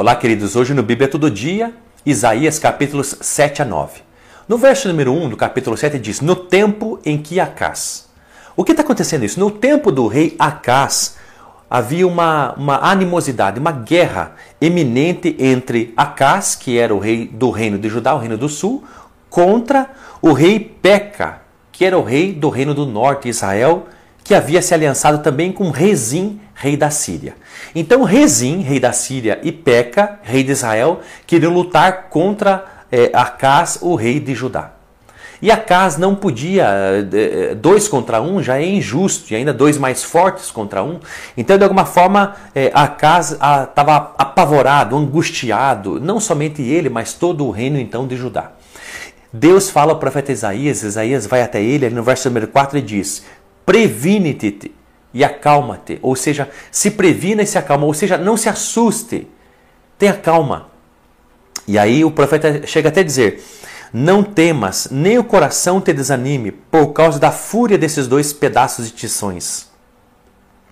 Olá, queridos. Hoje no Bíblia Todo Dia, Isaías capítulos 7 a 9. No verso número 1 do capítulo 7 diz: No tempo em que Acás. O que está acontecendo isso? No tempo do rei Acás, havia uma, uma animosidade, uma guerra eminente entre Acás, que era o rei do reino de Judá, o reino do sul, contra o rei Peca, que era o rei do reino do norte, Israel, que havia se aliançado também com Rezim, rei da Síria. Então Rezim, rei da Síria, e Peca, rei de Israel, queriam lutar contra é, Acás, o rei de Judá. E Acas não podia, eh, dois contra um já é injusto, e ainda dois mais fortes contra um. Então, de alguma forma, eh, Acas estava apavorado, angustiado, não somente ele, mas todo o reino então de Judá. Deus fala ao profeta Isaías, Isaías vai até ele, no verso número 4 e diz: Previne-te e acalma-te, ou seja, se previna e se acalma, ou seja, não se assuste, tenha calma. E aí o profeta chega até a dizer: Não temas, nem o coração te desanime, por causa da fúria desses dois pedaços de tições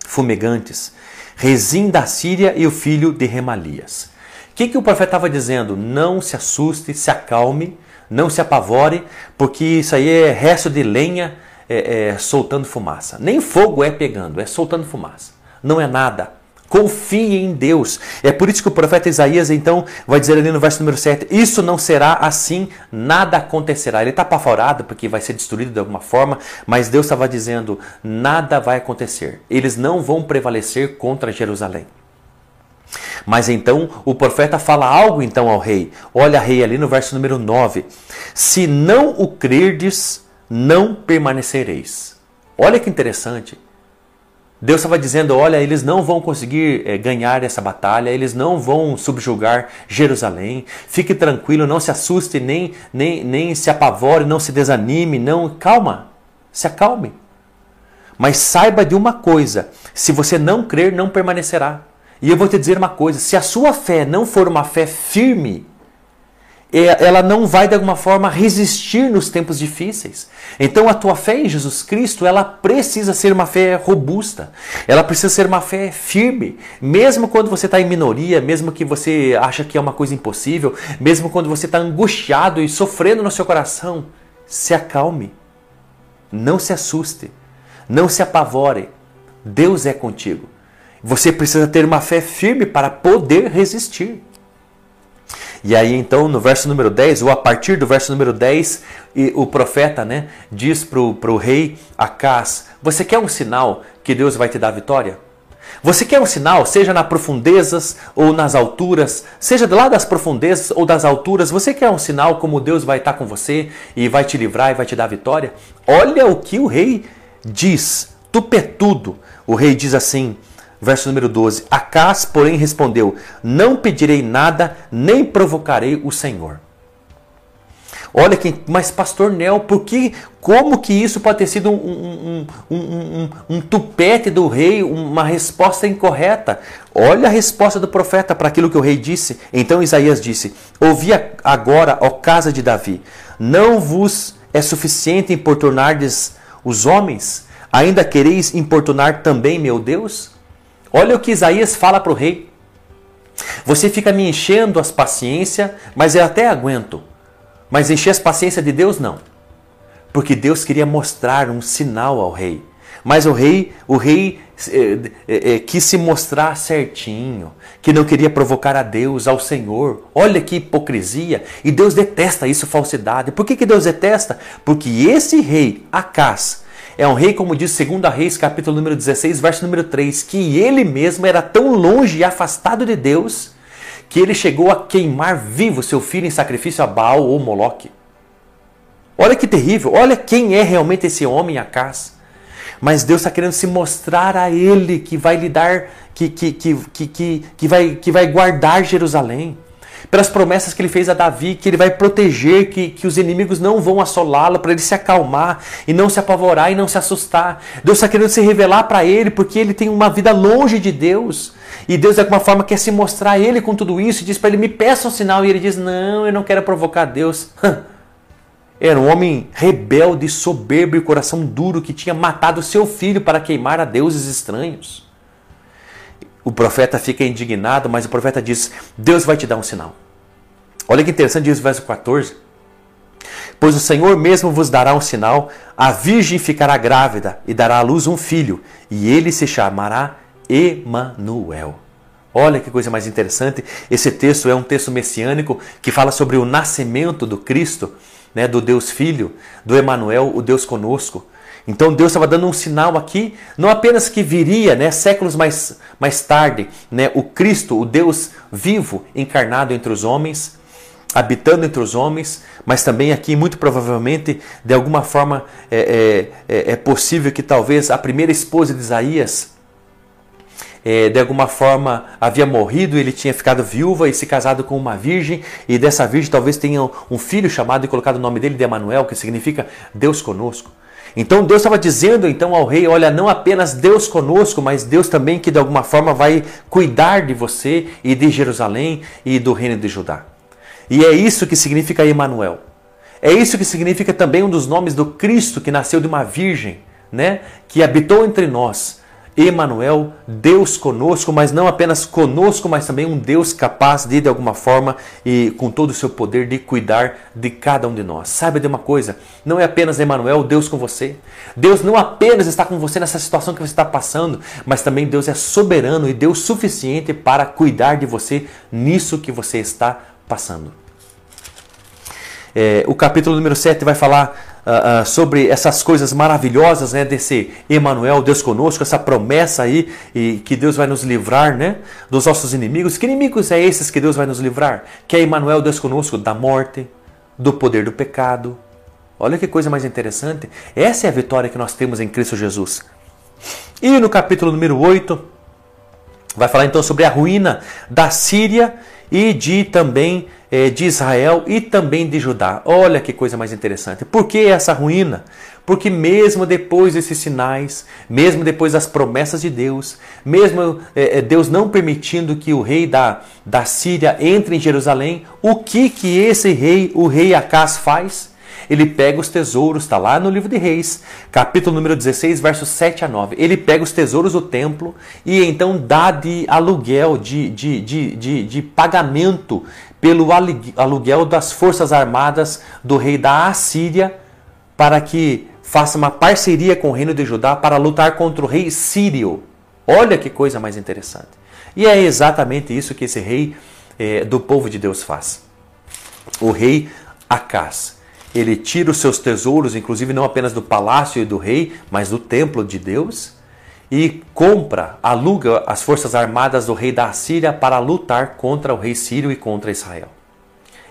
fumegantes, Rezim da Síria e o filho de Remalias. O que, que o profeta estava dizendo? Não se assuste, se acalme, não se apavore, porque isso aí é resto de lenha é, é, soltando fumaça. Nem fogo é pegando, é soltando fumaça. Não é nada. Confie em Deus. É por isso que o profeta Isaías então vai dizer ali no verso número 7: Isso não será assim, nada acontecerá. Ele está apavorado porque vai ser destruído de alguma forma, mas Deus estava dizendo: nada vai acontecer. Eles não vão prevalecer contra Jerusalém. Mas então o profeta fala algo então ao rei. Olha, rei, ali no verso número 9: Se não o crerdes, não permanecereis. Olha que interessante. Deus estava dizendo: olha, eles não vão conseguir é, ganhar essa batalha, eles não vão subjugar Jerusalém. Fique tranquilo, não se assuste, nem, nem, nem se apavore, não se desanime, não. Calma, se acalme. Mas saiba de uma coisa: se você não crer, não permanecerá. E eu vou te dizer uma coisa: se a sua fé não for uma fé firme, ela não vai de alguma forma resistir nos tempos difíceis. Então a tua fé em Jesus Cristo, ela precisa ser uma fé robusta. Ela precisa ser uma fé firme, mesmo quando você está em minoria, mesmo que você acha que é uma coisa impossível, mesmo quando você está angustiado e sofrendo no seu coração, se acalme. Não se assuste, não se apavore. Deus é contigo. Você precisa ter uma fé firme para poder resistir. E aí então no verso número 10, ou a partir do verso número 10, o profeta né, diz para o rei Acás, você quer um sinal que Deus vai te dar vitória? Você quer um sinal, seja nas profundezas ou nas alturas, seja lá das profundezas ou das alturas, você quer um sinal como Deus vai estar com você e vai te livrar e vai te dar vitória? Olha o que o rei diz, tupetudo. O rei diz assim: Verso número 12: Acás, porém, respondeu: Não pedirei nada, nem provocarei o Senhor. Olha quem, mas pastor Nel, por que, como que isso pode ter sido um, um, um, um, tupete do rei, uma resposta incorreta? Olha a resposta do profeta para aquilo que o rei disse. Então Isaías disse: Ouvi agora, ó casa de Davi, não vos é suficiente importunardes os homens? Ainda quereis importunar também meu Deus? Olha o que Isaías fala para o rei. Você fica me enchendo as paciência, mas eu até aguento. Mas encher as paciência de Deus não. Porque Deus queria mostrar um sinal ao rei. Mas o rei, o rei eh, eh, eh, quis se mostrar certinho, que não queria provocar a Deus, ao Senhor. Olha que hipocrisia! E Deus detesta isso, falsidade. Por que, que Deus detesta? Porque esse rei, Acás, é um rei, como diz 2 Reis, capítulo número 16, verso número 3, que ele mesmo era tão longe e afastado de Deus que ele chegou a queimar vivo seu filho em sacrifício a Baal ou Moloque. Olha que terrível, olha quem é realmente esse homem Acás. Mas Deus está querendo se mostrar a ele que vai lhe dar, que, que, que, que, que, vai, que vai guardar Jerusalém pelas promessas que ele fez a Davi, que ele vai proteger, que, que os inimigos não vão assolá-lo, para ele se acalmar e não se apavorar e não se assustar. Deus está querendo se revelar para ele, porque ele tem uma vida longe de Deus. E Deus, de alguma forma, quer se mostrar a ele com tudo isso e diz para ele: me peça um sinal. E ele diz: não, eu não quero provocar Deus. Era um homem rebelde, soberbo e coração duro que tinha matado seu filho para queimar a deuses estranhos. O profeta fica indignado, mas o profeta diz: Deus vai te dar um sinal. Olha que interessante, diz o verso 14. Pois o Senhor mesmo vos dará um sinal: a virgem ficará grávida e dará à luz um filho, e ele se chamará Emanuel. Olha que coisa mais interessante. Esse texto é um texto messiânico que fala sobre o nascimento do Cristo, né, do Deus Filho, do Emanuel, o Deus conosco. Então Deus estava dando um sinal aqui, não apenas que viria, né, séculos mais, mais tarde, né, o Cristo, o Deus vivo, encarnado entre os homens, habitando entre os homens, mas também aqui, muito provavelmente, de alguma forma, é, é, é, é possível que talvez a primeira esposa de Isaías, é, de alguma forma havia morrido, ele tinha ficado viúva e se casado com uma virgem, e dessa virgem talvez tenha um filho chamado e colocado o nome dele de Emanuel, que significa Deus conosco. Então Deus estava dizendo então ao rei, olha, não apenas Deus conosco, mas Deus também que de alguma forma vai cuidar de você e de Jerusalém e do reino de Judá. E é isso que significa Emanuel. É isso que significa também um dos nomes do Cristo que nasceu de uma virgem, né, que habitou entre nós Emanuel, Deus conosco, mas não apenas conosco, mas também um Deus capaz de, de alguma forma, e com todo o seu poder, de cuidar de cada um de nós. Saiba de uma coisa, não é apenas Emanuel, Deus com você. Deus não apenas está com você nessa situação que você está passando, mas também Deus é soberano e Deus suficiente para cuidar de você nisso que você está passando. É, o capítulo número 7 vai falar uh, uh, sobre essas coisas maravilhosas né, desse Emmanuel, Deus conosco, essa promessa aí e que Deus vai nos livrar né, dos nossos inimigos. Que inimigos é esses que Deus vai nos livrar? Que é Emmanuel, Deus conosco, da morte, do poder do pecado. Olha que coisa mais interessante. Essa é a vitória que nós temos em Cristo Jesus. E no capítulo número 8, vai falar então sobre a ruína da Síria e de também de Israel e também de Judá. Olha que coisa mais interessante. Por que essa ruína? Porque mesmo depois desses sinais, mesmo depois das promessas de Deus, mesmo é, Deus não permitindo que o rei da, da Síria entre em Jerusalém, o que que esse rei, o rei Acás faz? Ele pega os tesouros, está lá no livro de Reis, capítulo número 16, versos 7 a 9. Ele pega os tesouros do templo e então dá de aluguel, de, de, de, de, de pagamento pelo aluguel das forças armadas do rei da Assíria para que faça uma parceria com o reino de Judá para lutar contra o rei sírio. Olha que coisa mais interessante. E é exatamente isso que esse rei é, do povo de Deus faz. O rei Acás. Ele tira os seus tesouros, inclusive não apenas do palácio e do rei, mas do templo de Deus, e compra, aluga as forças armadas do rei da Assíria para lutar contra o rei sírio e contra Israel.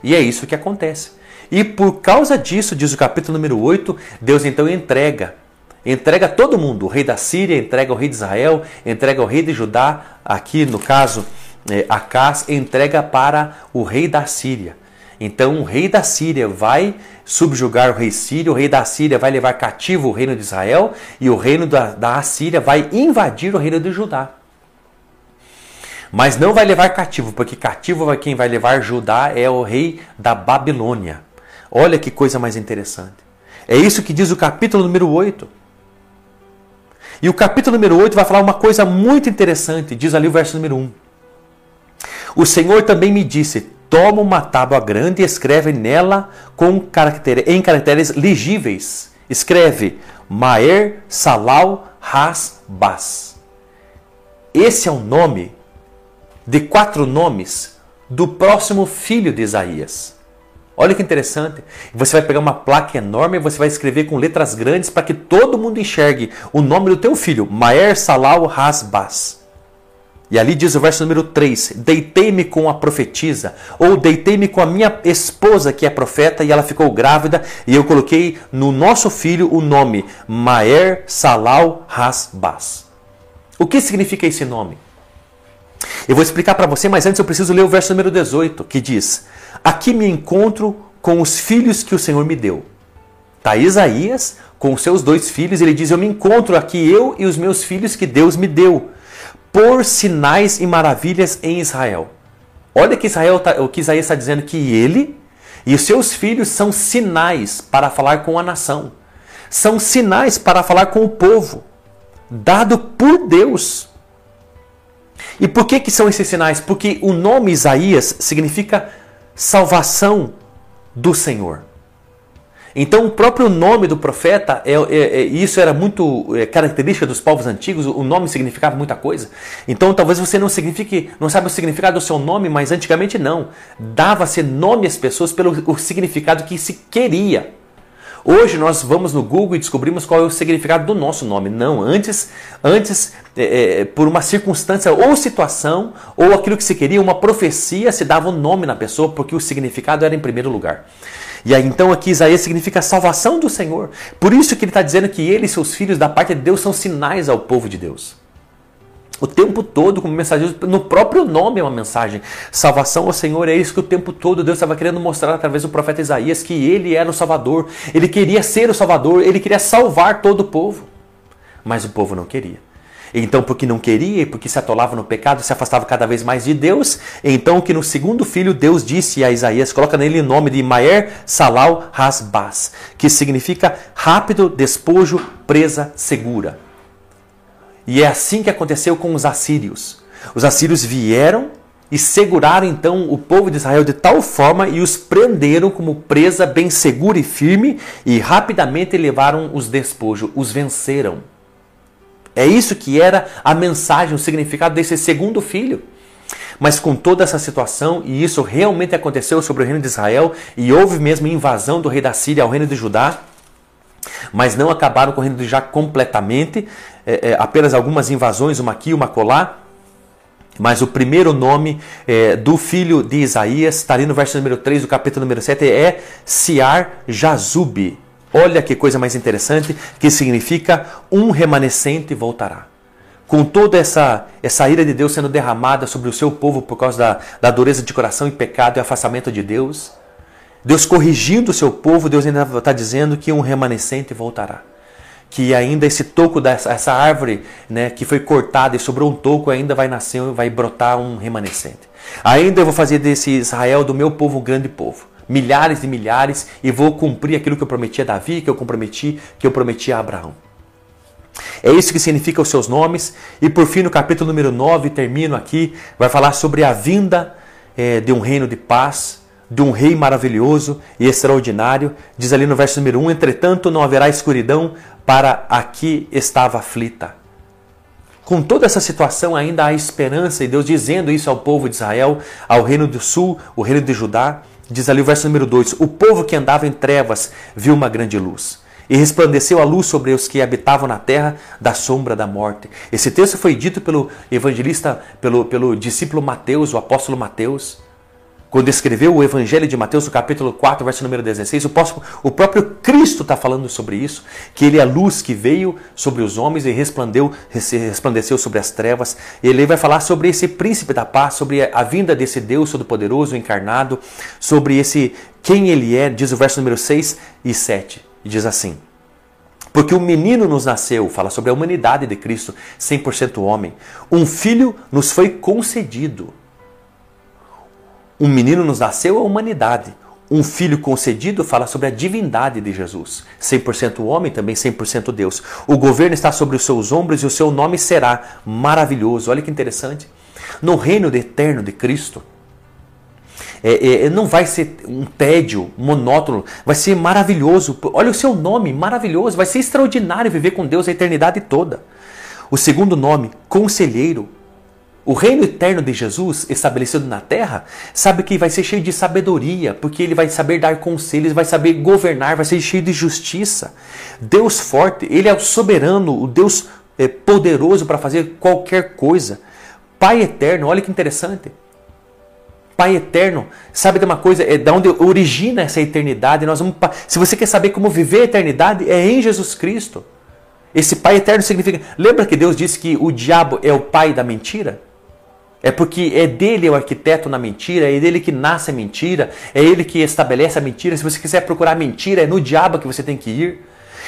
E é isso que acontece. E por causa disso, diz o capítulo número 8, Deus então entrega. Entrega todo mundo. O rei da Síria entrega o rei de Israel, entrega o rei de Judá, aqui no caso, é, Acás, entrega para o rei da Síria. Então o rei da Síria vai subjugar o rei sírio, o rei da Síria vai levar cativo o reino de Israel e o reino da, da Assíria vai invadir o reino de Judá. Mas não vai levar cativo, porque cativo quem vai levar Judá é o rei da Babilônia. Olha que coisa mais interessante. É isso que diz o capítulo número 8. E o capítulo número 8 vai falar uma coisa muito interessante, diz ali o verso número 1. O Senhor também me disse: toma uma tábua grande e escreve nela com caractere, em caracteres legíveis. Escreve Maer Salal Has Bas. Esse é o nome de quatro nomes do próximo filho de Isaías. Olha que interessante. Você vai pegar uma placa enorme e você vai escrever com letras grandes para que todo mundo enxergue o nome do teu filho, Maer Salal Hasbas. E ali diz o verso número 3: Deitei-me com a profetisa, ou deitei-me com a minha esposa que é profeta, e ela ficou grávida, e eu coloquei no nosso filho o nome Maer Salal Hasbas. O que significa esse nome? Eu vou explicar para você, mas antes eu preciso ler o verso número 18, que diz: Aqui me encontro com os filhos que o Senhor me deu. Está Isaías com seus dois filhos, ele diz: Eu me encontro aqui, eu e os meus filhos que Deus me deu por sinais e maravilhas em Israel. Olha que Israel tá, o que Isaías está dizendo que ele e os seus filhos são sinais para falar com a nação. São sinais para falar com o povo, dado por Deus. E por que, que são esses sinais? Porque o nome Isaías significa salvação do Senhor. Então, o próprio nome do profeta, é, é, é isso era muito é, característica dos povos antigos, o nome significava muita coisa. Então, talvez você não signifique, não sabe o significado do seu nome, mas antigamente não. Dava-se nome às pessoas pelo o significado que se queria. Hoje nós vamos no Google e descobrimos qual é o significado do nosso nome. Não, antes, antes é, é, por uma circunstância ou situação ou aquilo que se queria, uma profecia, se dava um nome na pessoa porque o significado era em primeiro lugar. E aí então aqui Isaías significa salvação do Senhor. Por isso que ele está dizendo que ele e seus filhos da parte de Deus são sinais ao povo de Deus o tempo todo como mensageiro, no próprio nome é uma mensagem. Salvação ao Senhor, é isso que o tempo todo Deus estava querendo mostrar através do profeta Isaías, que ele era o Salvador, ele queria ser o Salvador, ele queria salvar todo o povo. Mas o povo não queria. Então, porque não queria e porque se atolava no pecado, se afastava cada vez mais de Deus, então que no segundo filho Deus disse a Isaías, coloca nele o nome de Maer Salal Hasbaz, que significa rápido despojo, presa segura. E é assim que aconteceu com os assírios. Os assírios vieram e seguraram então o povo de Israel de tal forma e os prenderam como presa bem segura e firme e rapidamente levaram os despojos, os venceram. É isso que era a mensagem, o significado desse segundo filho. Mas com toda essa situação, e isso realmente aconteceu sobre o reino de Israel, e houve mesmo invasão do rei da Síria ao reino de Judá, mas não acabaram com o reino de Judá completamente, é, é, apenas algumas invasões, uma aqui, uma colar. Mas o primeiro nome é, do filho de Isaías, está ali no verso número 3 do capítulo número 7, é Siar Jazub. Olha que coisa mais interessante, que significa um remanescente voltará. Com toda essa, essa ira de Deus sendo derramada sobre o seu povo por causa da, da dureza de coração e pecado e afastamento de Deus, Deus corrigindo o seu povo, Deus ainda está dizendo que um remanescente voltará que ainda esse toco dessa essa árvore, né, que foi cortada e sobrou um toco, ainda vai nascer, vai brotar um remanescente. Ainda eu vou fazer desse Israel do meu povo um grande povo, milhares e milhares, e vou cumprir aquilo que eu prometi a Davi, que eu comprometi, que eu prometi a Abraão. É isso que significa os seus nomes. E por fim, no capítulo número 9, termino aqui, vai falar sobre a vinda é, de um reino de paz, de um rei maravilhoso e extraordinário. Diz ali no verso número 1: Entretanto, não haverá escuridão para a que estava aflita. Com toda essa situação, ainda há esperança, e Deus dizendo isso ao povo de Israel, ao reino do sul, o reino de Judá. Diz ali o verso número 2: O povo que andava em trevas viu uma grande luz. E resplandeceu a luz sobre os que habitavam na terra da sombra da morte. Esse texto foi dito pelo evangelista, pelo, pelo discípulo Mateus, o apóstolo Mateus. Quando escreveu o Evangelho de Mateus, capítulo 4, verso número 16, o próprio Cristo está falando sobre isso, que ele é a luz que veio sobre os homens e resplandeu, resplandeceu sobre as trevas. Ele vai falar sobre esse príncipe da paz, sobre a vinda desse Deus Todo-Poderoso encarnado, sobre esse quem ele é, diz o verso número 6 e 7. E diz assim: porque um menino nos nasceu, fala sobre a humanidade de Cristo, 100% homem. Um filho nos foi concedido um menino nos nasceu a humanidade. Um filho concedido fala sobre a divindade de Jesus. 100% homem, também 100% Deus. O governo está sobre os seus ombros e o seu nome será maravilhoso. Olha que interessante. No reino eterno de Cristo, é, é, é, não vai ser um tédio monótono, vai ser maravilhoso. Olha o seu nome, maravilhoso. Vai ser extraordinário viver com Deus a eternidade toda. O segundo nome, conselheiro, o reino eterno de Jesus, estabelecido na terra, sabe que vai ser cheio de sabedoria, porque ele vai saber dar conselhos, vai saber governar, vai ser cheio de justiça. Deus forte, ele é o soberano, o Deus é, poderoso para fazer qualquer coisa. Pai eterno, olha que interessante. Pai eterno, sabe de uma coisa? É da onde origina essa eternidade. Nós vamos, se você quer saber como viver a eternidade, é em Jesus Cristo. Esse Pai eterno significa. Lembra que Deus disse que o diabo é o pai da mentira? É porque é dele o arquiteto na mentira, é dele que nasce a mentira, é ele que estabelece a mentira. Se você quiser procurar mentira, é no diabo que você tem que ir.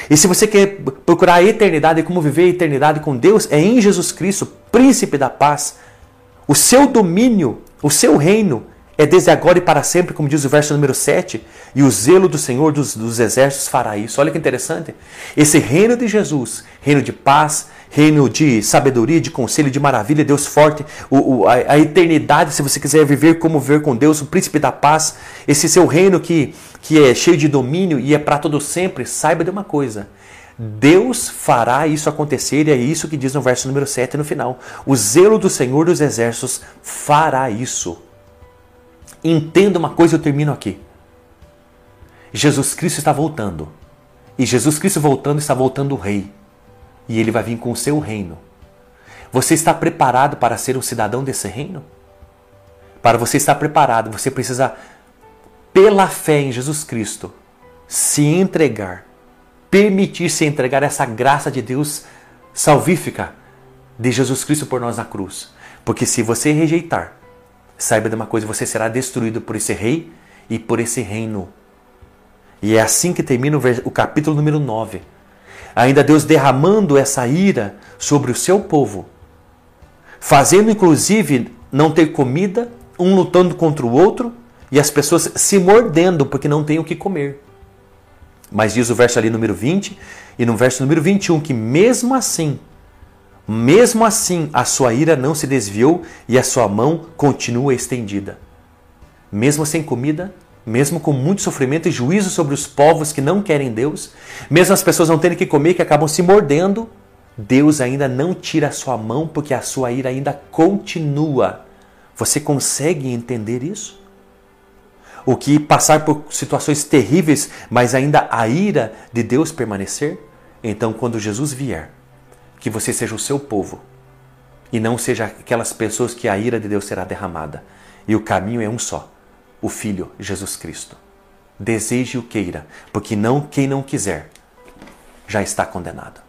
E se você quer procurar a eternidade e como viver a eternidade com Deus, é em Jesus Cristo, príncipe da paz. O seu domínio, o seu reino é desde agora e para sempre, como diz o verso número 7, e o zelo do Senhor dos, dos exércitos fará isso. Olha que interessante. Esse reino de Jesus, reino de paz, reino de sabedoria, de conselho, de maravilha, Deus forte, o, o, a, a, eternidade, se você quiser viver como ver com Deus, o príncipe da paz, esse seu reino que, que é cheio de domínio e é para todo sempre, saiba de uma coisa. Deus fará isso acontecer e é isso que diz no verso número 7 no final. O zelo do Senhor dos Exércitos fará isso. Entenda uma coisa, eu termino aqui. Jesus Cristo está voltando. E Jesus Cristo voltando está voltando o Rei e ele vai vir com o seu reino. Você está preparado para ser um cidadão desse reino? Para você estar preparado, você precisa, pela fé em Jesus Cristo, se entregar, permitir-se entregar essa graça de Deus salvífica de Jesus Cristo por nós na cruz. Porque se você rejeitar, saiba de uma coisa, você será destruído por esse rei e por esse reino. E é assim que termina o capítulo número 9 ainda Deus derramando essa ira sobre o seu povo, fazendo inclusive não ter comida, um lutando contra o outro e as pessoas se mordendo porque não têm o que comer. Mas diz o verso ali número 20 e no verso número 21 que mesmo assim, mesmo assim a sua ira não se desviou e a sua mão continua estendida. Mesmo sem comida, mesmo com muito sofrimento e juízo sobre os povos que não querem Deus, mesmo as pessoas não terem que comer, que acabam se mordendo, Deus ainda não tira a sua mão porque a sua ira ainda continua. Você consegue entender isso? O que passar por situações terríveis, mas ainda a ira de Deus permanecer? Então, quando Jesus vier, que você seja o seu povo e não seja aquelas pessoas que a ira de Deus será derramada. E o caminho é um só o Filho Jesus Cristo. Deseje o queira, porque não quem não quiser já está condenado.